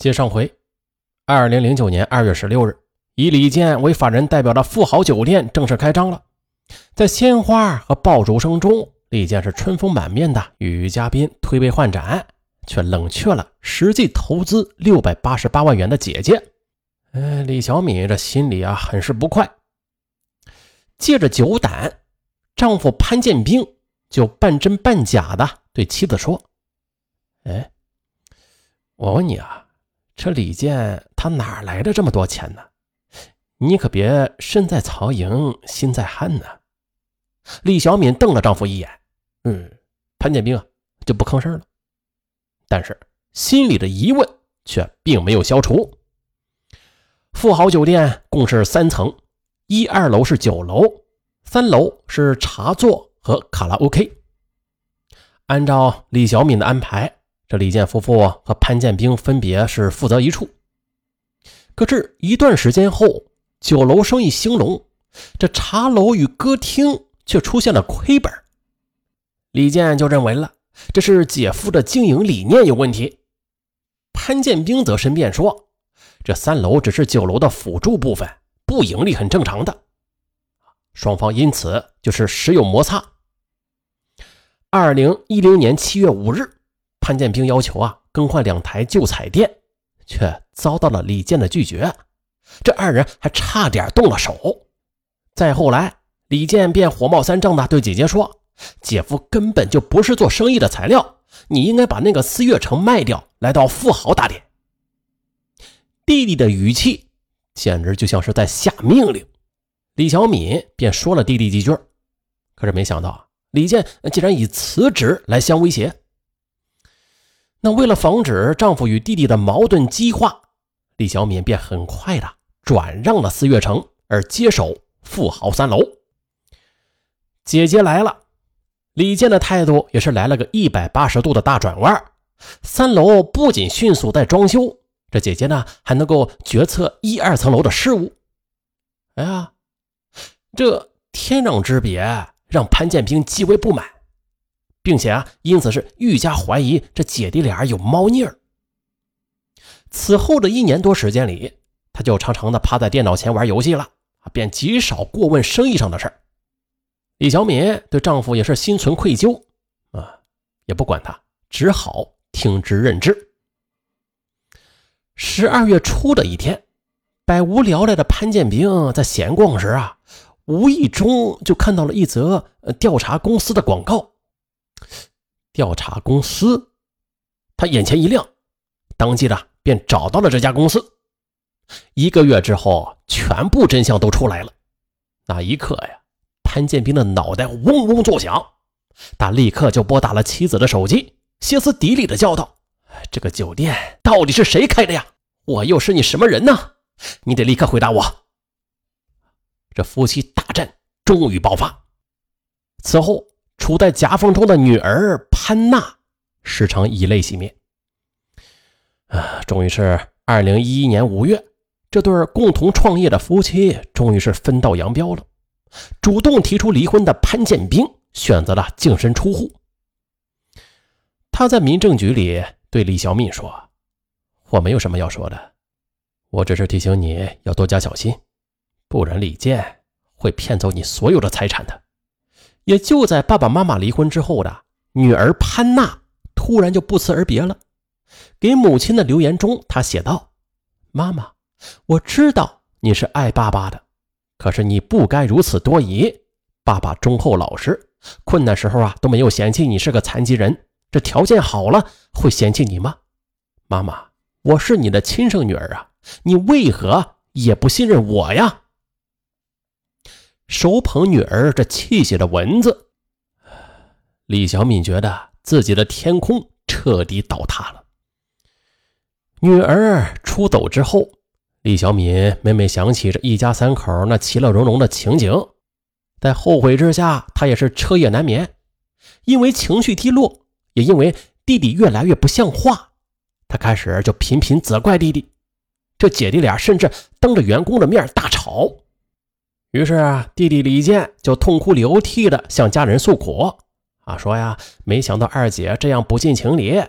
接上回，二零零九年二月十六日，以李健为法人代表的富豪酒店正式开张了。在鲜花和爆竹声中，李健是春风满面的与嘉宾推杯换盏，却冷却了实际投资六百八十八万元的姐姐。哎，李小敏这心里啊很是不快。借着酒胆，丈夫潘建兵就半真半假的对妻子说：“哎，我问你啊。”这李健他哪来的这么多钱呢？你可别身在曹营心在汉呢。李小敏瞪了丈夫一眼，嗯，潘建兵啊就不吭声了，但是心里的疑问却并没有消除。富豪酒店共是三层，一二楼是酒楼，三楼是茶座和卡拉 OK。按照李小敏的安排。这李健夫妇和潘建兵分别是负责一处，可是，一段时间后，酒楼生意兴隆，这茶楼与歌厅却出现了亏本。李健就认为了这是姐夫的经营理念有问题，潘建兵则申辩说，这三楼只是酒楼的辅助部分，不盈利很正常的。双方因此就是时有摩擦。二零一零年七月五日。潘建兵要求啊更换两台旧彩电，却遭到了李健的拒绝。这二人还差点动了手。再后来，李健便火冒三丈的对姐姐说：“姐夫根本就不是做生意的材料，你应该把那个思悦城卖掉，来到富豪大典。”弟弟的语气简直就像是在下命令。李小敏便说了弟弟几句，可是没想到李健竟然以辞职来相威胁。那为了防止丈夫与弟弟的矛盾激化，李小敏便很快的转让了四月城，而接手富豪三楼。姐姐来了，李健的态度也是来了个一百八十度的大转弯。三楼不仅迅速在装修，这姐姐呢还能够决策一二层楼的事务。哎呀，这天壤之别让潘建兵极为不满。并且啊，因此是愈加怀疑这姐弟俩有猫腻儿。此后的一年多时间里，他就常常的趴在电脑前玩游戏了便极少过问生意上的事儿。李小敏对丈夫也是心存愧疚啊，也不管他，只好听之任之。十二月初的一天，百无聊赖的潘建兵在闲逛时啊，无意中就看到了一则调查公司的广告。调查公司，他眼前一亮，当即的便找到了这家公司。一个月之后，全部真相都出来了。那一刻呀，潘建兵的脑袋嗡嗡作响，他立刻就拨打了妻子的手机，歇斯底里的叫道：“这个酒店到底是谁开的呀？我又是你什么人呢？你得立刻回答我！”这夫妻大战终于爆发。此后。处在夹缝中的女儿潘娜时常以泪洗面。啊，终于是二零一一年五月，这对共同创业的夫妻终于是分道扬镳了。主动提出离婚的潘建兵选择了净身出户。他在民政局里对李小敏说：“我没有什么要说的，我只是提醒你要多加小心，不然李健会骗走你所有的财产的。”也就在爸爸妈妈离婚之后的女儿潘娜突然就不辞而别了。给母亲的留言中，她写道：“妈妈，我知道你是爱爸爸的，可是你不该如此多疑。爸爸忠厚老实，困难时候啊都没有嫌弃你是个残疾人。这条件好了会嫌弃你吗？妈妈，我是你的亲生女儿啊，你为何也不信任我呀？”手捧女儿这泣血的文字，李小敏觉得自己的天空彻底倒塌了。女儿出走之后，李小敏每每想起这一家三口那其乐融融的情景，在后悔之下，她也是彻夜难眠。因为情绪低落，也因为弟弟越来越不像话，她开始就频频责怪弟弟。这姐弟俩甚至当着员工的面大吵。于是，弟弟李健就痛哭流涕的向家人诉苦，啊，说呀，没想到二姐这样不近情理，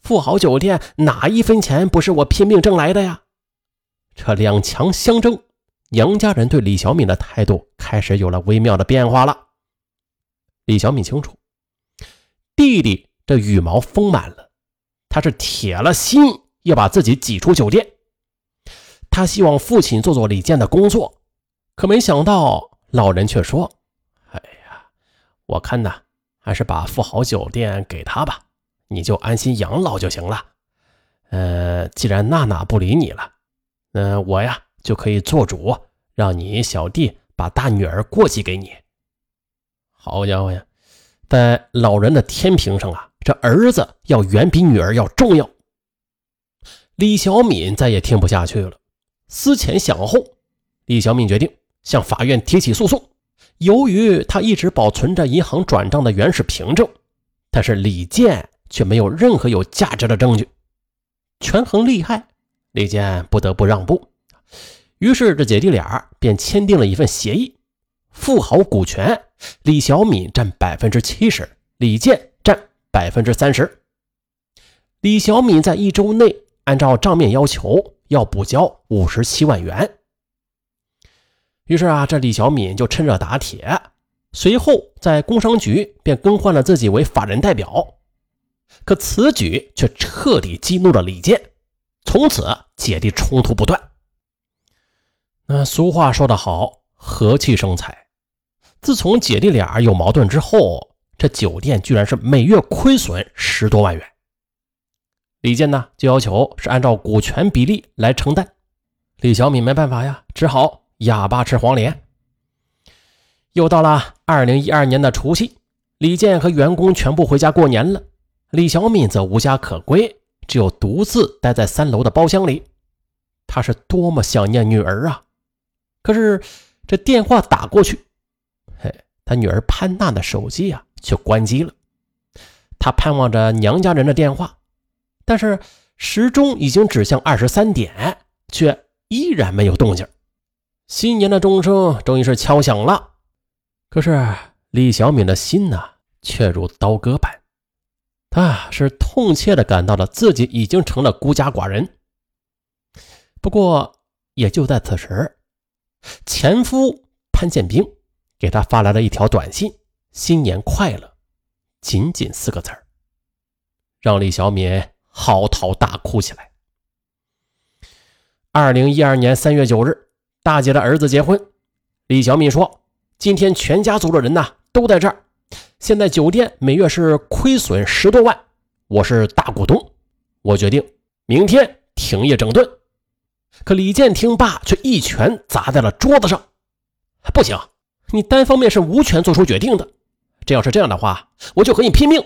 富豪酒店哪一分钱不是我拼命挣来的呀？这两强相争，杨家人对李小敏的态度开始有了微妙的变化了。李小敏清楚，弟弟这羽毛丰满了，他是铁了心要把自己挤出酒店。他希望父亲做做李健的工作，可没想到老人却说：“哎呀，我看呐，还是把富豪酒店给他吧。”你就安心养老就行了。呃，既然娜娜不理你了，那我呀就可以做主，让你小弟把大女儿过继给你。好家伙呀，在老人的天平上啊，这儿子要远比女儿要重要。李小敏再也听不下去了，思前想后，李小敏决定向法院提起诉讼。由于他一直保存着银行转账的原始凭证，但是李健。却没有任何有价值的证据，权衡利害，李健不得不让步。于是这姐弟俩便签订了一份协议：富豪股权，李小敏占百分之七十，李健占百分之三十。李小敏在一周内按照账面要求要补交五十七万元。于是啊，这李小敏就趁热打铁，随后在工商局便更换了自己为法人代表。可此举却彻底激怒了李健，从此姐弟冲突不断。那俗话说得好，和气生财。自从姐弟俩有矛盾之后，这酒店居然是每月亏损十多万元。李健呢，就要求是按照股权比例来承担。李小敏没办法呀，只好哑巴吃黄连。又到了二零一二年的除夕，李健和员工全部回家过年了。李小敏则无家可归，只有独自待在三楼的包厢里。他是多么想念女儿啊！可是这电话打过去，嘿，他女儿潘娜的手机啊却关机了。他盼望着娘家人的电话，但是时钟已经指向二十三点，却依然没有动静。新年的钟声终于是敲响了，可是李小敏的心呢，却如刀割般。他是痛切的感到了自己已经成了孤家寡人。不过，也就在此时，前夫潘建兵给他发来了一条短信：“新年快乐”，仅仅四个字儿，让李小敏嚎啕大哭起来。二零一二年三月九日，大姐的儿子结婚，李小敏说：“今天全家族的人呐都在这儿。”现在酒店每月是亏损十多万，我是大股东，我决定明天停业整顿。可李健听罢，却一拳砸在了桌子上：“不行，你单方面是无权做出决定的。这要是这样的话，我就和你拼命。”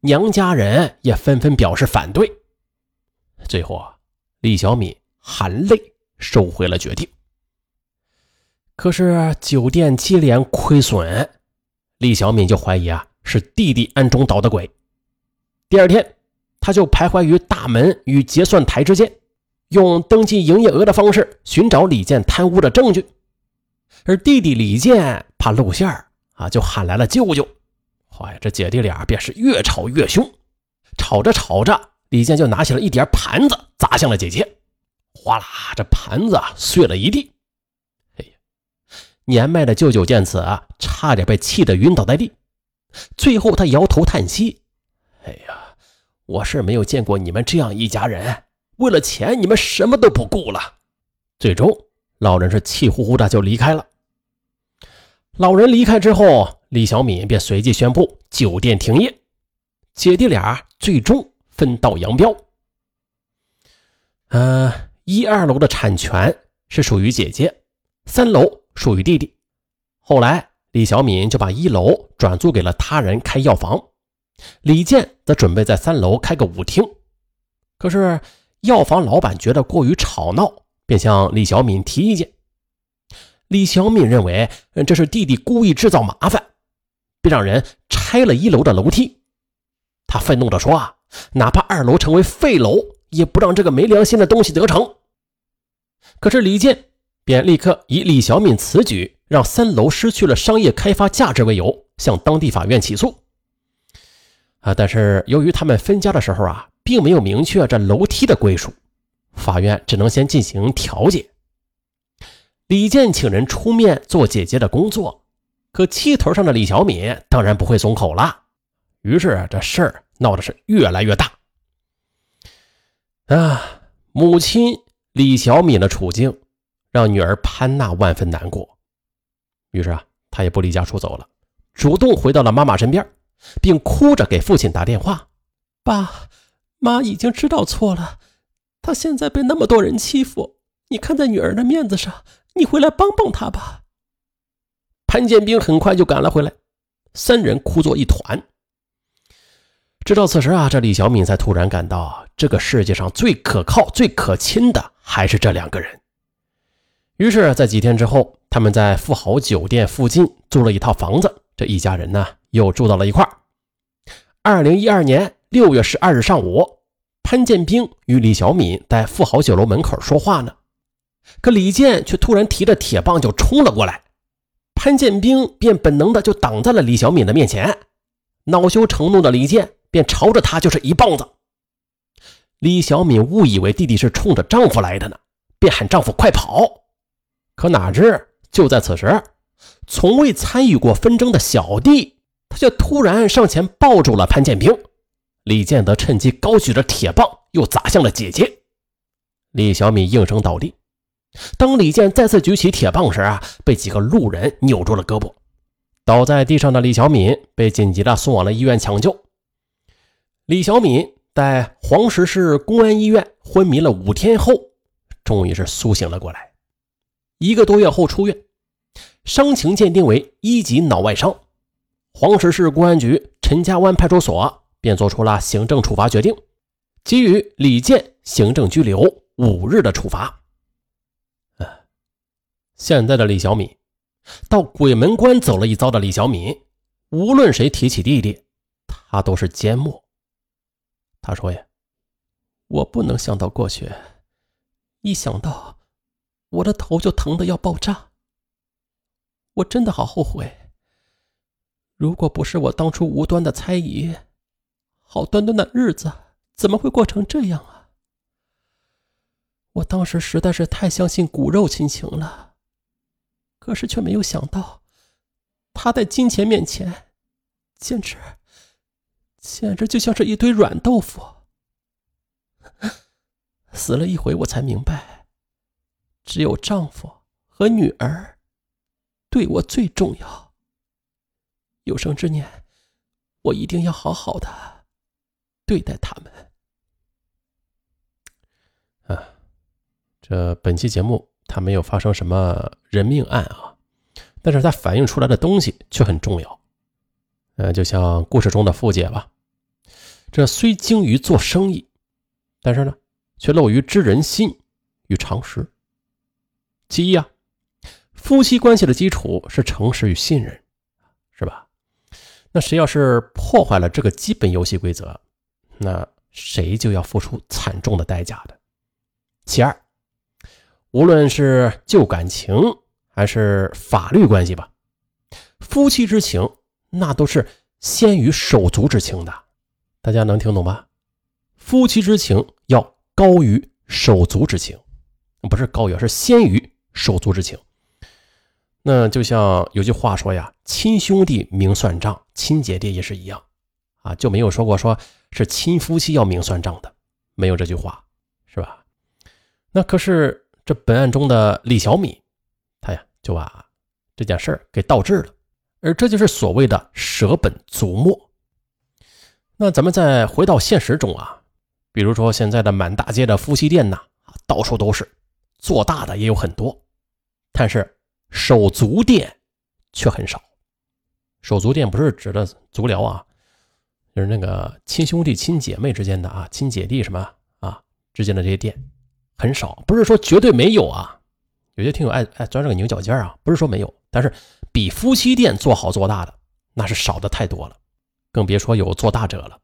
娘家人也纷纷表示反对。最后啊，李小敏含泪收回了决定。可是酒店接连亏损。李小敏就怀疑啊是弟弟暗中捣的鬼。第二天，他就徘徊于大门与结算台之间，用登记营业额的方式寻找李健贪污的证据。而弟弟李健怕露馅啊，就喊来了舅舅。哎，这姐弟俩便是越吵越凶，吵着吵着，李健就拿起了一叠盘子砸向了姐姐，哗啦，这盘子碎了一地。哎呀年迈的舅舅见此啊，差点被气得晕倒在地。最后，他摇头叹息：“哎呀，我是没有见过你们这样一家人，为了钱，你们什么都不顾了。”最终，老人是气呼呼的就离开了。老人离开之后，李小敏便随即宣布酒店停业，姐弟俩最终分道扬镳。呃，一二楼的产权是属于姐姐，三楼。属于弟弟。后来，李小敏就把一楼转租给了他人开药房，李健则准备在三楼开个舞厅。可是，药房老板觉得过于吵闹，便向李小敏提意见。李小敏认为这是弟弟故意制造麻烦，便让人拆了一楼的楼梯。他愤怒地说：“啊，哪怕二楼成为废楼，也不让这个没良心的东西得逞。”可是李健。便立刻以李小敏此举让三楼失去了商业开发价值为由，向当地法院起诉。啊，但是由于他们分家的时候啊，并没有明确这楼梯的归属，法院只能先进行调解。李健请人出面做姐姐的工作，可气头上的李小敏当然不会松口了，于是这事儿闹的是越来越大。啊，母亲李小敏的处境让女儿潘娜万分难过，于是啊，她也不离家出走了，主动回到了妈妈身边。并哭着给父亲打电话：“爸妈已经知道错了，他现在被那么多人欺负，你看在女儿的面子上，你回来帮帮他吧。”潘建兵很快就赶了回来，三人哭作一团。直到此时啊，这李小敏才突然感到，这个世界上最可靠、最可亲的还是这两个人。于是，在几天之后，他们在富豪酒店附近租了一套房子，这一家人呢。又住到了一块儿。二零一二年六月十二日上午，潘建兵与李小敏在富豪酒楼门口说话呢，可李健却突然提着铁棒就冲了过来，潘建兵便本能的就挡在了李小敏的面前，恼羞成怒的李健便朝着他就是一棒子。李小敏误以为弟弟是冲着丈夫来的呢，便喊丈夫快跑，可哪知就在此时，从未参与过纷争的小弟。他却突然上前抱住了潘建兵，李建德趁机高举着铁棒又砸向了姐姐李小敏，应声倒地。当李健再次举起铁棒时啊，被几个路人扭住了胳膊，倒在地上的李小敏被紧急的送往了医院抢救。李小敏在黄石市公安医院昏迷了五天后，终于是苏醒了过来。一个多月后出院，伤情鉴定为一级脑外伤。黄石市公安局陈家湾派出所便作出了行政处罚决定，给予李健行政拘留五日的处罚。啊，现在的李小敏，到鬼门关走了一遭的李小敏，无论谁提起弟弟，他都是缄默。他说呀：“我不能想到过去，一想到，我的头就疼得要爆炸。我真的好后悔。”如果不是我当初无端的猜疑，好端端的日子怎么会过成这样啊？我当时实在是太相信骨肉亲情了，可是却没有想到，他在金钱面前，简直，简直就像是一堆软豆腐。死了一回，我才明白，只有丈夫和女儿，对我最重要。有生之年，我一定要好好的对待他们。啊，这本期节目它没有发生什么人命案啊，但是它反映出来的东西却很重要。呃，就像故事中的傅姐吧，这虽精于做生意，但是呢，却漏于知人心与常识。其一啊，夫妻关系的基础是诚实与信任，是吧？那谁要是破坏了这个基本游戏规则，那谁就要付出惨重的代价的。其二，无论是旧感情还是法律关系吧，夫妻之情那都是先于手足之情的。大家能听懂吗？夫妻之情要高于手足之情，不是高于，是先于手足之情。那就像有句话说呀，“亲兄弟明算账，亲姐弟也是一样，啊，就没有说过说是亲夫妻要明算账的，没有这句话，是吧？那可是这本案中的李小米，他呀就把这件事儿给倒置了，而这就是所谓的舍本逐末。那咱们再回到现实中啊，比如说现在的满大街的夫妻店呐，到处都是，做大的也有很多，但是。手足店却很少。手足店不是指的足疗啊，就是那个亲兄弟、亲姐妹之间的啊，亲姐弟什么啊之间的这些店很少。不是说绝对没有啊，有些听友爱爱钻这个牛角尖啊，不是说没有，但是比夫妻店做好做大的那是少的太多了，更别说有做大者了。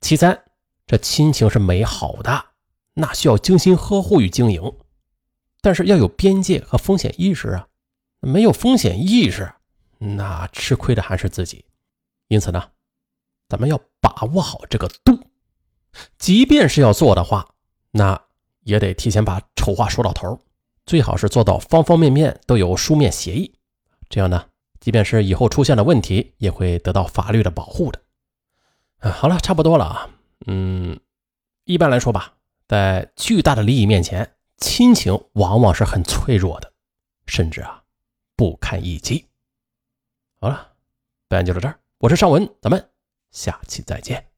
其三，这亲情是美好的，那需要精心呵护与经营。但是要有边界和风险意识啊！没有风险意识，那吃亏的还是自己。因此呢，咱们要把握好这个度。即便是要做的话，那也得提前把丑话说到头，最好是做到方方面面都有书面协议。这样呢，即便是以后出现了问题，也会得到法律的保护的。啊，好了，差不多了啊。嗯，一般来说吧，在巨大的利益面前，亲情往往是很脆弱的，甚至啊不堪一击。好了，本案就到这儿，我是尚文，咱们下期再见。